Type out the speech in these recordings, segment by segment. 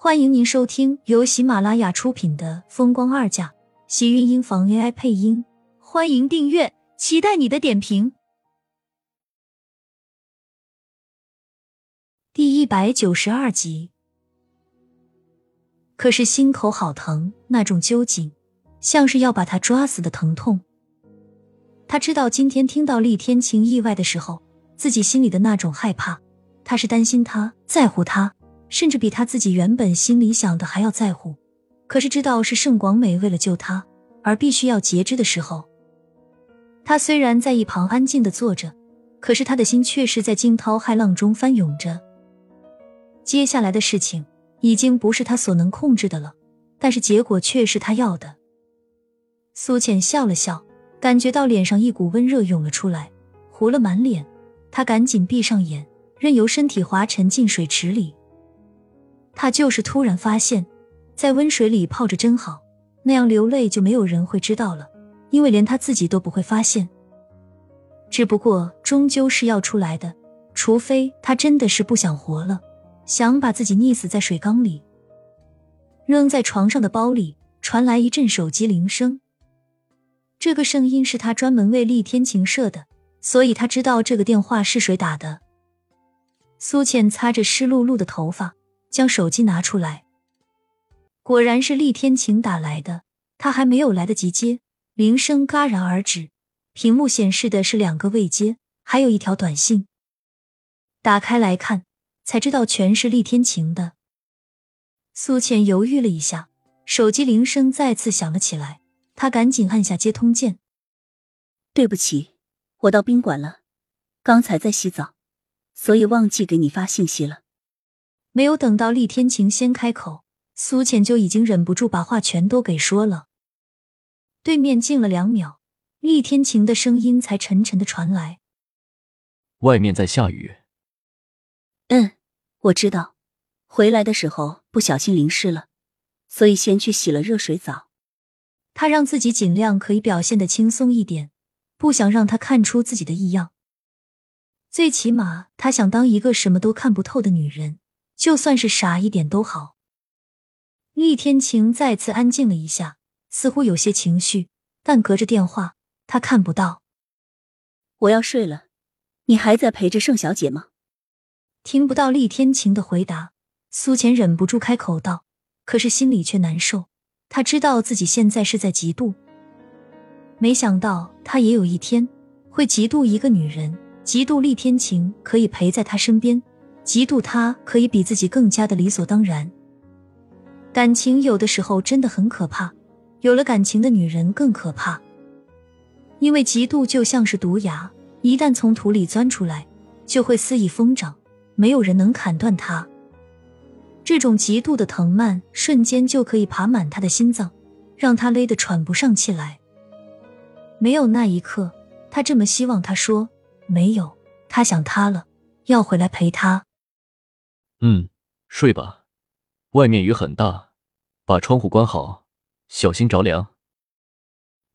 欢迎您收听由喜马拉雅出品的《风光二嫁》，喜运音房 AI 配音。欢迎订阅，期待你的点评。第一百九十二集。可是心口好疼，那种揪紧，像是要把他抓死的疼痛。他知道今天听到厉天晴意外的时候，自己心里的那种害怕。他是担心他，在乎他。甚至比他自己原本心里想的还要在乎，可是知道是盛广美为了救他而必须要截肢的时候，他虽然在一旁安静的坐着，可是他的心却是在惊涛骇浪中翻涌着。接下来的事情已经不是他所能控制的了，但是结果却是他要的。苏浅笑了笑，感觉到脸上一股温热涌了出来，糊了满脸，他赶紧闭上眼，任由身体滑沉进水池里。他就是突然发现，在温水里泡着真好，那样流泪就没有人会知道了，因为连他自己都不会发现。只不过终究是要出来的，除非他真的是不想活了，想把自己溺死在水缸里。扔在床上的包里传来一阵手机铃声，这个声音是他专门为厉天晴设的，所以他知道这个电话是谁打的。苏浅擦着湿漉漉的头发。将手机拿出来，果然是厉天晴打来的。他还没有来得及接，铃声戛然而止，屏幕显示的是两个未接，还有一条短信。打开来看，才知道全是厉天晴的。苏浅犹豫了一下，手机铃声再次响了起来，他赶紧按下接通键。对不起，我到宾馆了，刚才在洗澡，所以忘记给你发信息了。没有等到厉天晴先开口，苏浅就已经忍不住把话全都给说了。对面静了两秒，厉天晴的声音才沉沉的传来：“外面在下雨。”“嗯，我知道，回来的时候不小心淋湿了，所以先去洗了热水澡。”他让自己尽量可以表现的轻松一点，不想让他看出自己的异样。最起码，他想当一个什么都看不透的女人。就算是傻一点都好。厉天晴再次安静了一下，似乎有些情绪，但隔着电话他看不到。我要睡了，你还在陪着盛小姐吗？听不到厉天晴的回答，苏浅忍不住开口道，可是心里却难受。他知道自己现在是在嫉妒，没想到他也有一天会嫉妒一个女人，嫉妒厉天晴可以陪在他身边。嫉妒他可以比自己更加的理所当然。感情有的时候真的很可怕，有了感情的女人更可怕。因为嫉妒就像是毒牙，一旦从土里钻出来，就会肆意疯长，没有人能砍断它。这种嫉妒的藤蔓瞬间就可以爬满他的心脏，让他勒得喘不上气来。没有那一刻，他这么希望他说没有，他想他了，要回来陪他。嗯，睡吧，外面雨很大，把窗户关好，小心着凉。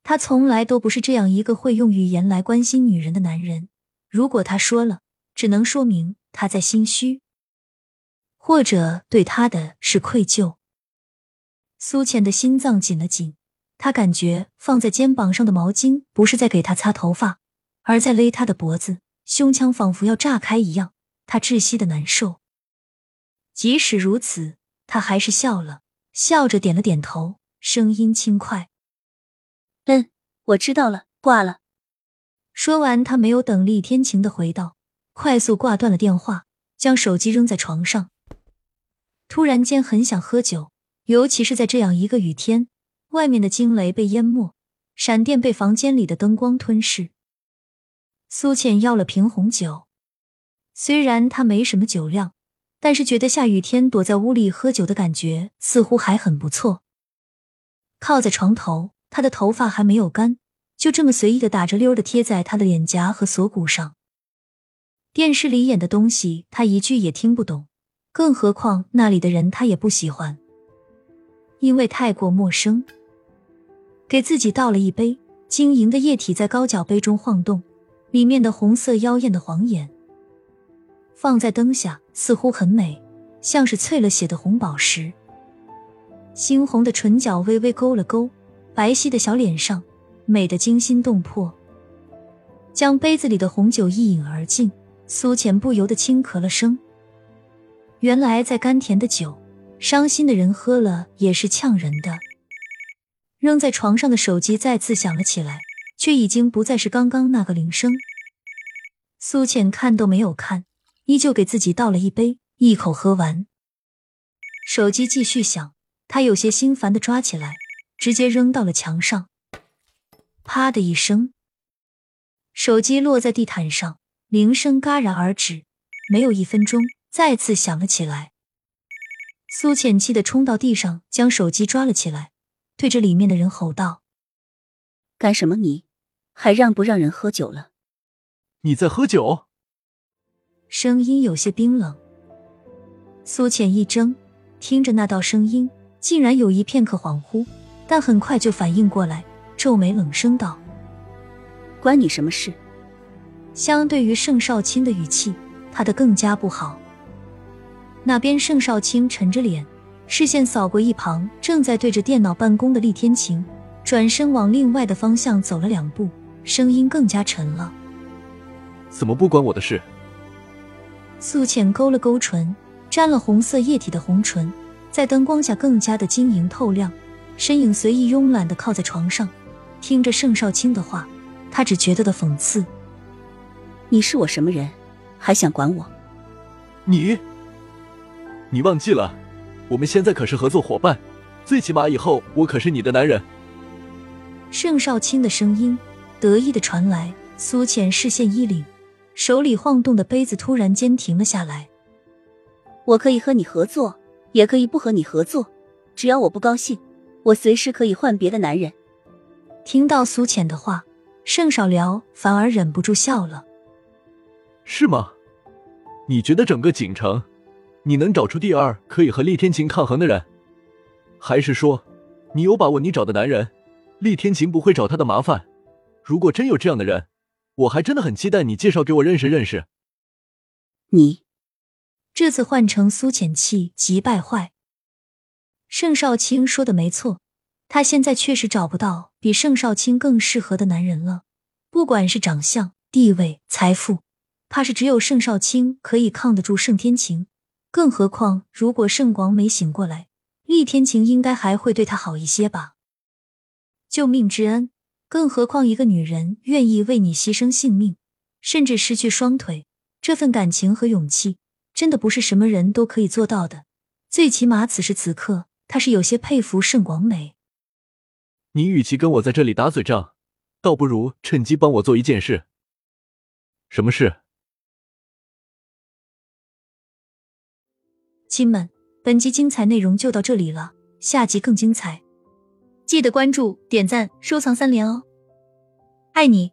他从来都不是这样一个会用语言来关心女人的男人。如果他说了，只能说明他在心虚，或者对他的是愧疚。苏浅的心脏紧了紧，他感觉放在肩膀上的毛巾不是在给他擦头发，而在勒他的脖子，胸腔仿佛要炸开一样，他窒息的难受。即使如此，他还是笑了，笑着点了点头，声音轻快：“嗯，我知道了，挂了。”说完，他没有等厉天晴的回道，快速挂断了电话，将手机扔在床上。突然间，很想喝酒，尤其是在这样一个雨天，外面的惊雷被淹没，闪电被房间里的灯光吞噬。苏倩要了瓶红酒，虽然他没什么酒量。但是觉得下雨天躲在屋里喝酒的感觉似乎还很不错。靠在床头，他的头发还没有干，就这么随意的打着溜的贴在他的脸颊和锁骨上。电视里演的东西他一句也听不懂，更何况那里的人他也不喜欢，因为太过陌生。给自己倒了一杯晶莹的液体，在高脚杯中晃动，里面的红色妖艳的黄眼。放在灯下似乎很美，像是淬了血的红宝石。猩红的唇角微微勾了勾，白皙的小脸上美得惊心动魄。将杯子里的红酒一饮而尽，苏浅不由得轻咳了声。原来在甘甜的酒，伤心的人喝了也是呛人的。扔在床上的手机再次响了起来，却已经不再是刚刚那个铃声。苏浅看都没有看，依旧给自己倒了一杯，一口喝完。手机继续响，他有些心烦的抓起来，直接扔到了墙上。啪的一声。手机落在地毯上，铃声戛然而止。没有一分钟，再次响了起来。苏浅气的冲到地上，将手机抓了起来，对着里面的人吼道：“干什么？你还让不让人喝酒了？你在喝酒？”声音有些冰冷。苏浅一怔，听着那道声音，竟然有一片刻恍惚，但很快就反应过来，皱眉冷声道。关你什么事？相对于盛少卿的语气，他的更加不好。那边盛少卿沉着脸，视线扫过一旁正在对着电脑办公的厉天晴，转身往另外的方向走了两步，声音更加沉了：“怎么不关我的事？”素浅勾了勾唇，沾了红色液体的红唇在灯光下更加的晶莹透亮，身影随意慵懒的靠在床上，听着盛少卿的话。他只觉得的讽刺。你是我什么人，还想管我？你，你忘记了，我们现在可是合作伙伴，最起码以后我可是你的男人。盛少卿的声音得意的传来，苏浅视线一凛，手里晃动的杯子突然间停了下来。我可以和你合作，也可以不和你合作，只要我不高兴，我随时可以换别的男人。听到苏浅的话。盛少辽反而忍不住笑了，是吗？你觉得整个锦城，你能找出第二可以和厉天晴抗衡的人？还是说，你有把握你找的男人，厉天晴不会找他的麻烦？如果真有这样的人，我还真的很期待你介绍给我认识认识。你这次换成苏浅气急败坏。盛少卿说的没错。他现在确实找不到比盛少卿更适合的男人了，不管是长相、地位、财富，怕是只有盛少卿可以抗得住盛天晴。更何况，如果盛广美醒过来，厉天晴应该还会对他好一些吧？救命之恩，更何况一个女人愿意为你牺牲性命，甚至失去双腿，这份感情和勇气，真的不是什么人都可以做到的。最起码此时此刻，他是有些佩服盛广美。你与其跟我在这里打嘴仗，倒不如趁机帮我做一件事。什么事？亲们，本集精彩内容就到这里了，下集更精彩，记得关注、点赞、收藏三连哦！爱你。